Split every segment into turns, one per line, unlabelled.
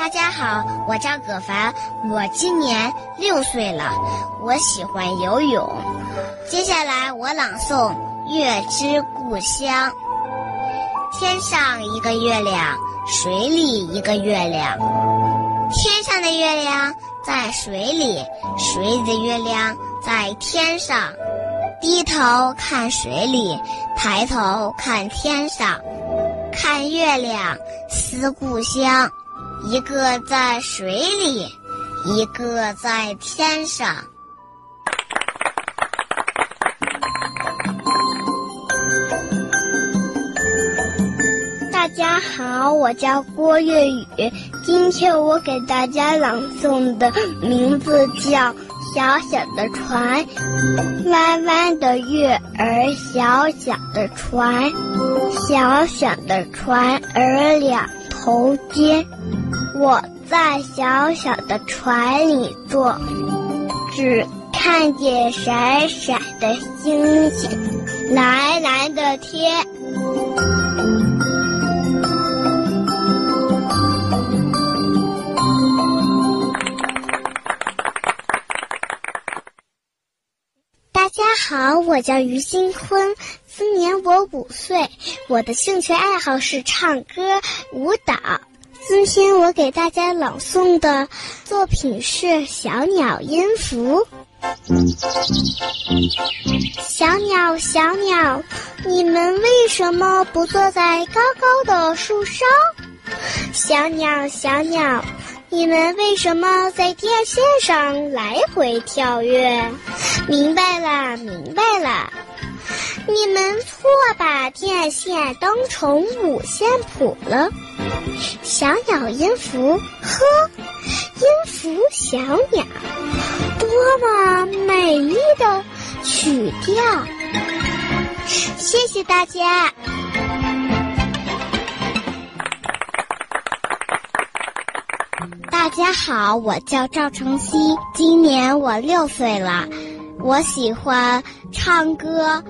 大家好，我叫葛凡，我今年六岁了，我喜欢游泳。接下来我朗诵《月之故乡》。天上一个月亮，水里一个月亮。天上的月亮在水里，水里的月亮在天上。低头看水里，抬头看天上，看月亮思故乡。一个在水里，一个在天上。
大家好，我叫郭月雨，今天我给大家朗诵的名字叫《小小的船》。弯弯的月儿，小小的船，小小的船儿两头尖。我在小小的船里坐，只看见闪闪的星星，蓝蓝的天。
大家好，我叫于新坤，今年我五岁，我的兴趣爱好是唱歌、舞蹈。今天我给大家朗诵的作品是《小鸟音符》。小鸟，小鸟，你们为什么不坐在高高的树梢？小鸟，小鸟，你们为什么在电线上来回跳跃？明白了，明白了。你们错把电线当成五线谱了。小鸟音符，呵，音符小鸟，多么美丽的曲调！谢谢大家。
大家好，我叫赵成熙，今年我六岁了，我喜欢唱歌。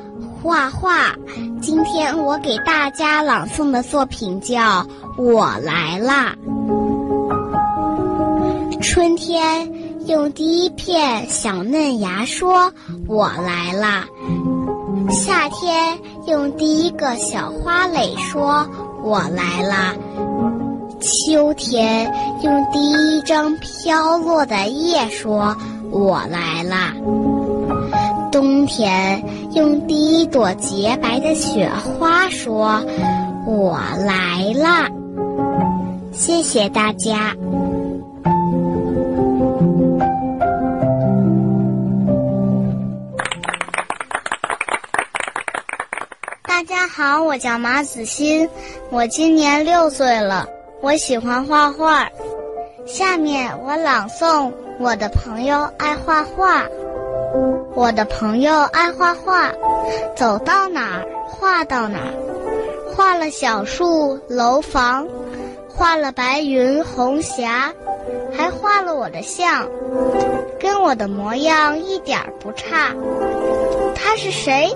画画，今天我给大家朗诵的作品叫《我来啦》。春天用第一片小嫩芽说“我来啦”，夏天用第一个小花蕾说“我来啦”，秋天用第一张飘落的叶说“我来啦”。冬天用第一朵洁白的雪花说：“我来啦！”谢谢大家。
大家好，我叫马子欣，我今年六岁了，我喜欢画画。下面我朗诵我的朋友爱画画。我的朋友爱画画，走到哪儿画到哪儿，画了小树、楼房，画了白云、红霞，还画了我的像，跟我的模样一点不差。他是谁？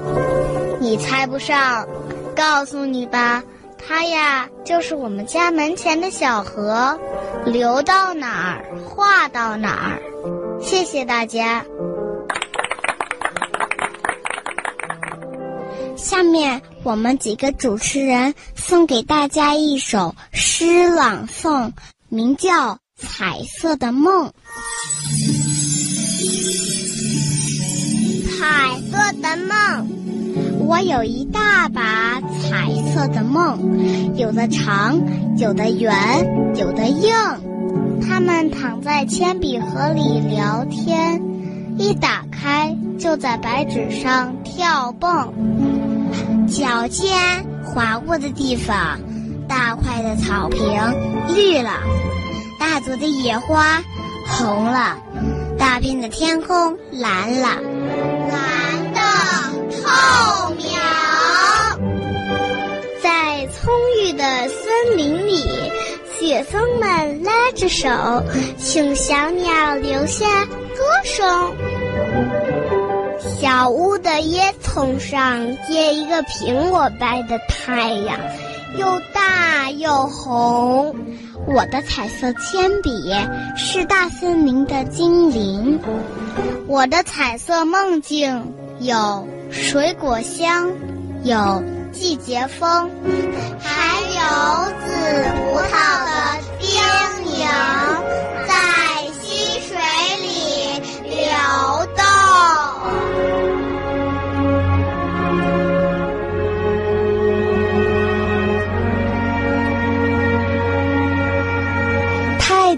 你猜不上，告诉你吧，他呀就是我们家门前的小河，流到哪儿画到哪儿。谢谢大家。
下面我们几个主持人送给大家一首诗朗诵，名叫《彩色的梦》。
彩色的梦，
我有一大把彩色的梦，有的长，有的圆，有的硬。
它们躺在铅笔盒里聊天，一打开就在白纸上跳蹦。
脚尖划过的地方，大块的草坪绿了，大朵的野花红了，大片的天空蓝了，
蓝的透明。
在葱郁的森林里，雪松们拉着手，请小鸟留下歌声。小屋的烟囱上结一个苹果般的太阳，又大又红。
我的彩色铅笔是大森林的精灵。
我的彩色梦境有水果香，有季节风，
还有紫葡萄的叮咛，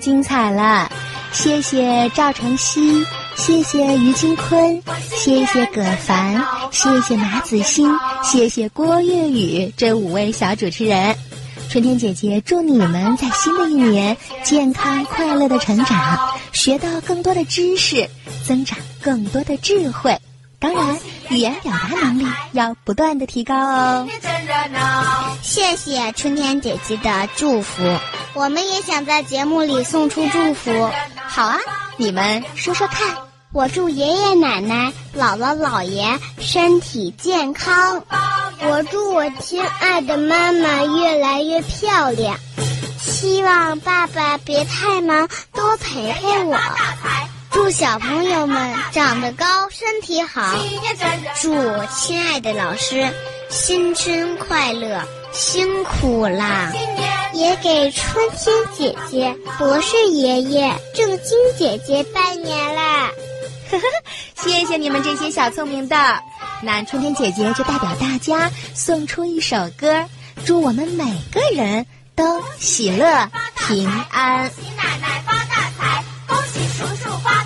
精彩了！谢谢赵晨曦。谢谢于金坤，谢谢葛凡，谢谢马子欣，谢谢郭月雨这五位小主持人。春天姐姐祝你们在新的一年健康快乐的成长，学到更多的知识，增长更多的智慧。当然，语言表达能力要不断的提高哦。
谢谢春天姐姐的祝福，
我们也想在节目里送出祝福。
好啊，你们说说看。
我祝爷爷奶奶、姥姥姥爷身体健康。
我祝我亲爱的妈妈越来越漂亮。
希望爸爸别太忙，多陪陪我。
祝小朋友们长得高，身体好。
祝亲爱的老师新春快乐，辛苦啦！
也给春天姐姐、博士爷爷、正晶姐姐拜年啦！
呵呵，谢谢你们这些小聪明的。那春天姐姐就代表大家送出一首歌，祝我们每个人都喜乐平安。
喜奶奶发大财，恭喜叔叔发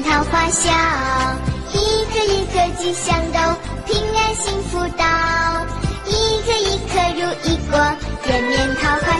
桃花笑，一颗一颗吉祥豆，平安幸福到，一颗一颗如意果，见面桃花。